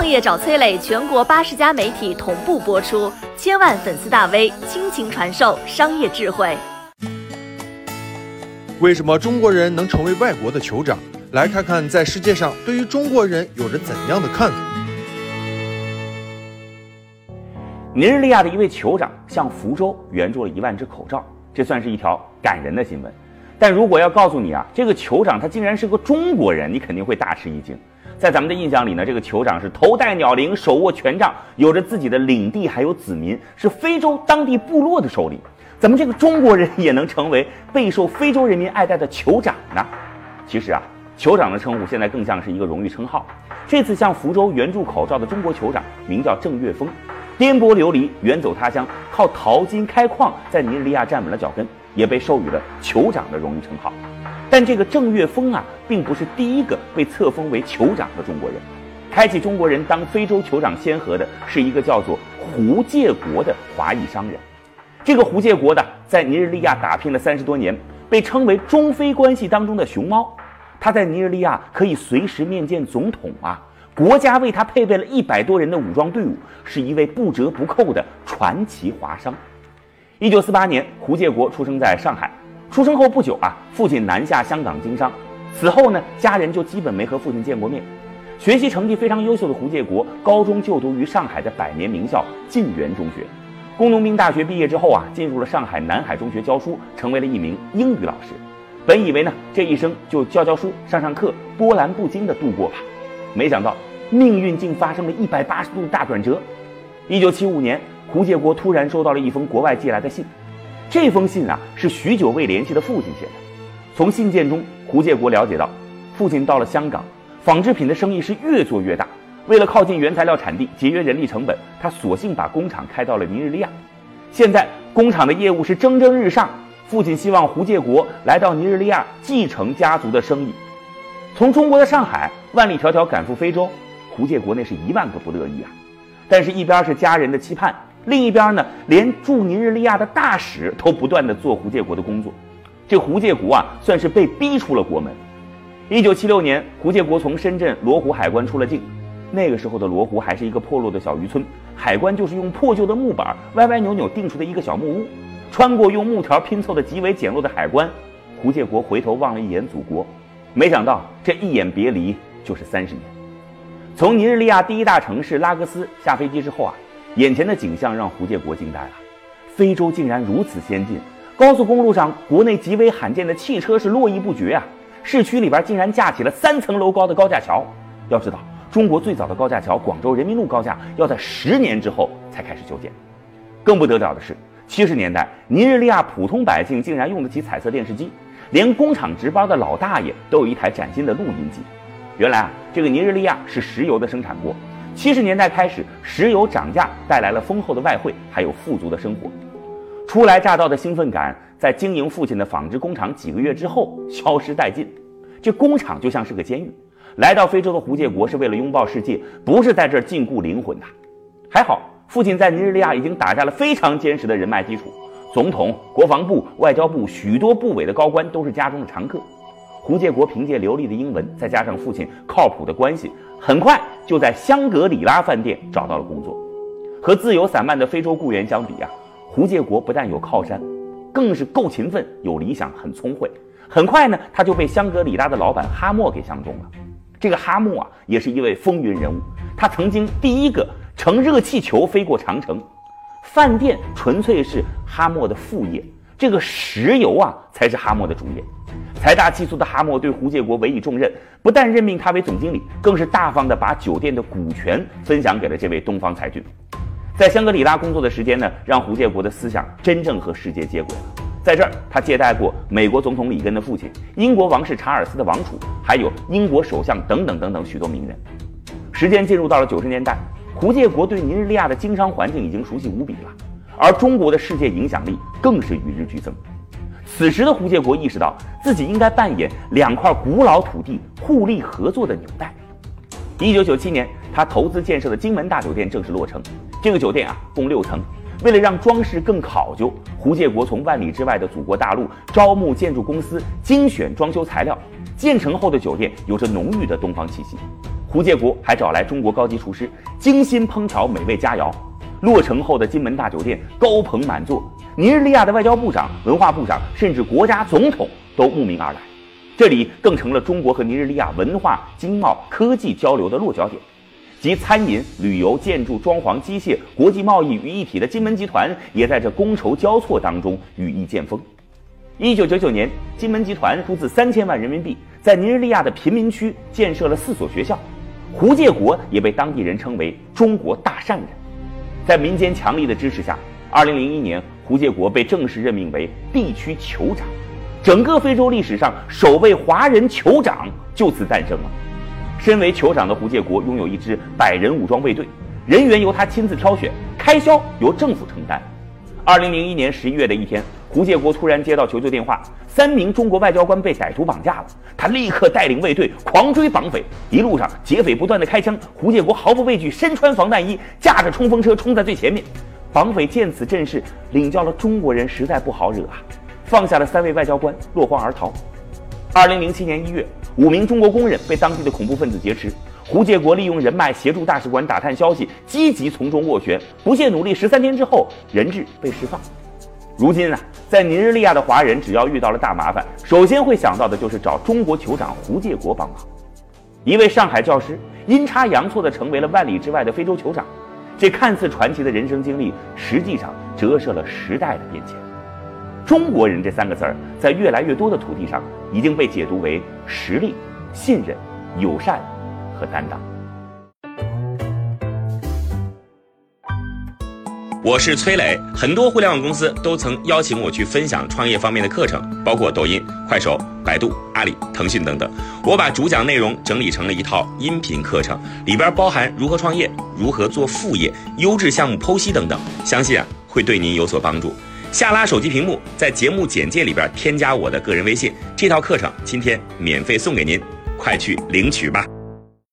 创业找崔磊，全国八十家媒体同步播出，千万粉丝大 V 倾情传授商业智慧。为什么中国人能成为外国的酋长？来看看在世界上对于中国人有着怎样的看法。尼日利亚的一位酋长向福州援助了一万只口罩，这算是一条感人的新闻。但如果要告诉你啊，这个酋长他竟然是个中国人，你肯定会大吃一惊。在咱们的印象里呢，这个酋长是头戴鸟翎，手握权杖，有着自己的领地还有子民，是非洲当地部落的首领。怎么这个中国人也能成为备受非洲人民爱戴的酋长呢？其实啊，酋长的称呼现在更像是一个荣誉称号。这次向福州援助口罩的中国酋长名叫郑岳峰。颠簸流离，远走他乡，靠淘金开矿，在尼日利亚站稳了脚跟，也被授予了酋长的荣誉称号。但这个郑岳峰啊，并不是第一个被册封为酋长的中国人。开启中国人当非洲酋长先河的是一个叫做胡介国的华裔商人。这个胡介国的在尼日利亚打拼了三十多年，被称为中非关系当中的熊猫。他在尼日利亚可以随时面见总统啊。国家为他配备了一百多人的武装队伍，是一位不折不扣的传奇华商。一九四八年，胡介国出生在上海。出生后不久啊，父亲南下香港经商，此后呢，家人就基本没和父亲见过面。学习成绩非常优秀的胡介国，高中就读于上海的百年名校晋源中学。工农兵大学毕业之后啊，进入了上海南海中学教书，成为了一名英语老师。本以为呢，这一生就教教书、上上课，波澜不惊的度过吧。没想到。命运竟发生了一百八十度大转折。一九七五年，胡介国突然收到了一封国外寄来的信。这封信啊，是许久未联系的父亲写的。从信件中，胡介国了解到，父亲到了香港，纺织品的生意是越做越大。为了靠近原材料产地，节约人力成本，他索性把工厂开到了尼日利亚。现在工厂的业务是蒸蒸日上。父亲希望胡介国来到尼日利亚继承家族的生意。从中国的上海万里迢迢赶赴非洲。胡介国那是一万个不乐意啊，但是，一边是家人的期盼，另一边呢，连驻尼日利亚的大使都不断的做胡介国的工作，这胡介国啊，算是被逼出了国门。一九七六年，胡介国从深圳罗湖海关出了境，那个时候的罗湖还是一个破落的小渔村，海关就是用破旧的木板歪歪扭扭钉出的一个小木屋。穿过用木条拼凑的极为简陋的海关，胡介国回头望了一眼祖国，没想到这一眼别离就是三十年。从尼日利亚第一大城市拉各斯下飞机之后啊，眼前的景象让胡介国惊呆了。非洲竟然如此先进，高速公路上国内极为罕见的汽车是络绎不绝啊！市区里边竟然架起了三层楼高的高架桥。要知道，中国最早的高架桥——广州人民路高架，要在十年之后才开始修建。更不得了的是，七十年代尼日利亚普通百姓竟然用得起彩色电视机，连工厂值班的老大爷都有一台崭新的录音机。原来啊，这个尼日利亚是石油的生产国。七十年代开始，石油涨价带来了丰厚的外汇，还有富足的生活。初来乍到的兴奋感，在经营父亲的纺织工厂几个月之后消失殆尽。这工厂就像是个监狱。来到非洲的胡介国是为了拥抱世界，不是在这儿禁锢灵魂的。还好，父亲在尼日利亚已经打下了非常坚实的人脉基础，总统、国防部、外交部许多部委的高官都是家中的常客。胡介国凭借流利的英文，再加上父亲靠谱的关系，很快就在香格里拉饭店找到了工作。和自由散漫的非洲雇员相比啊，胡介国不但有靠山，更是够勤奋、有理想、很聪慧。很快呢，他就被香格里拉的老板哈默给相中了。这个哈默啊，也是一位风云人物。他曾经第一个乘热气球飞过长城。饭店纯粹是哈默的副业，这个石油啊，才是哈默的主业。财大气粗的哈默对胡介国委以重任，不但任命他为总经理，更是大方的把酒店的股权分享给了这位东方才俊。在香格里拉工作的时间呢，让胡介国的思想真正和世界接轨了。在这儿，他接待过美国总统里根的父亲、英国王室查尔斯的王储，还有英国首相等等等等许多名人。时间进入到了九十年代，胡介国对尼日利亚的经商环境已经熟悉无比了，而中国的世界影响力更是与日俱增。此时的胡介国意识到自己应该扮演两块古老土地互利合作的纽带。一九九七年，他投资建设的金门大酒店正式落成。这个酒店啊，共六层。为了让装饰更考究，胡介国从万里之外的祖国大陆招募建筑公司，精选装修材料。建成后的酒店有着浓郁的东方气息。胡建国还找来中国高级厨师，精心烹调美味佳肴。落成后的金门大酒店高朋满座，尼日利亚的外交部长、文化部长，甚至国家总统都慕名而来。这里更成了中国和尼日利亚文化、经贸、科技交流的落脚点。集餐饮、旅游、建筑、装潢、机械、国际贸易于一体的金门集团，也在这觥筹交错当中羽翼渐丰。一九九九年，金门集团出资三千万人民币，在尼日利亚的贫民区建设了四所学校。胡建国也被当地人称为“中国大善人”。在民间强力的支持下，二零零一年，胡建国被正式任命为地区酋长，整个非洲历史上首位华人酋长就此诞生了。身为酋长的胡建国拥有一支百人武装卫队，人员由他亲自挑选，开销由政府承担。二零零一年十一月的一天，胡建国突然接到求救电话，三名中国外交官被歹徒绑架了。他立刻带领卫队狂追绑匪，一路上劫匪不断的开枪，胡建国毫不畏惧，身穿防弹衣，驾着冲锋车冲在最前面。绑匪见此阵势，领教了中国人实在不好惹啊，放下了三位外交官，落荒而逃。二零零七年一月。五名中国工人被当地的恐怖分子劫持，胡建国利用人脉协助大使馆打探消息，积极从中斡旋，不懈努力，十三天之后人质被释放。如今啊，在尼日利亚的华人只要遇到了大麻烦，首先会想到的就是找中国酋长胡建国帮忙。一位上海教师阴差阳错地成为了万里之外的非洲酋长，这看似传奇的人生经历，实际上折射了时代的变迁。中国人这三个字儿，在越来越多的土地上，已经被解读为实力、信任、友善和担当。我是崔磊，很多互联网公司都曾邀请我去分享创业方面的课程，包括抖音、快手、百度、阿里、腾讯等等。我把主讲内容整理成了一套音频课程，里边包含如何创业、如何做副业、优质项目剖析等等，相信啊会对您有所帮助。下拉手机屏幕，在节目简介里边添加我的个人微信，这套课程今天免费送给您，快去领取吧。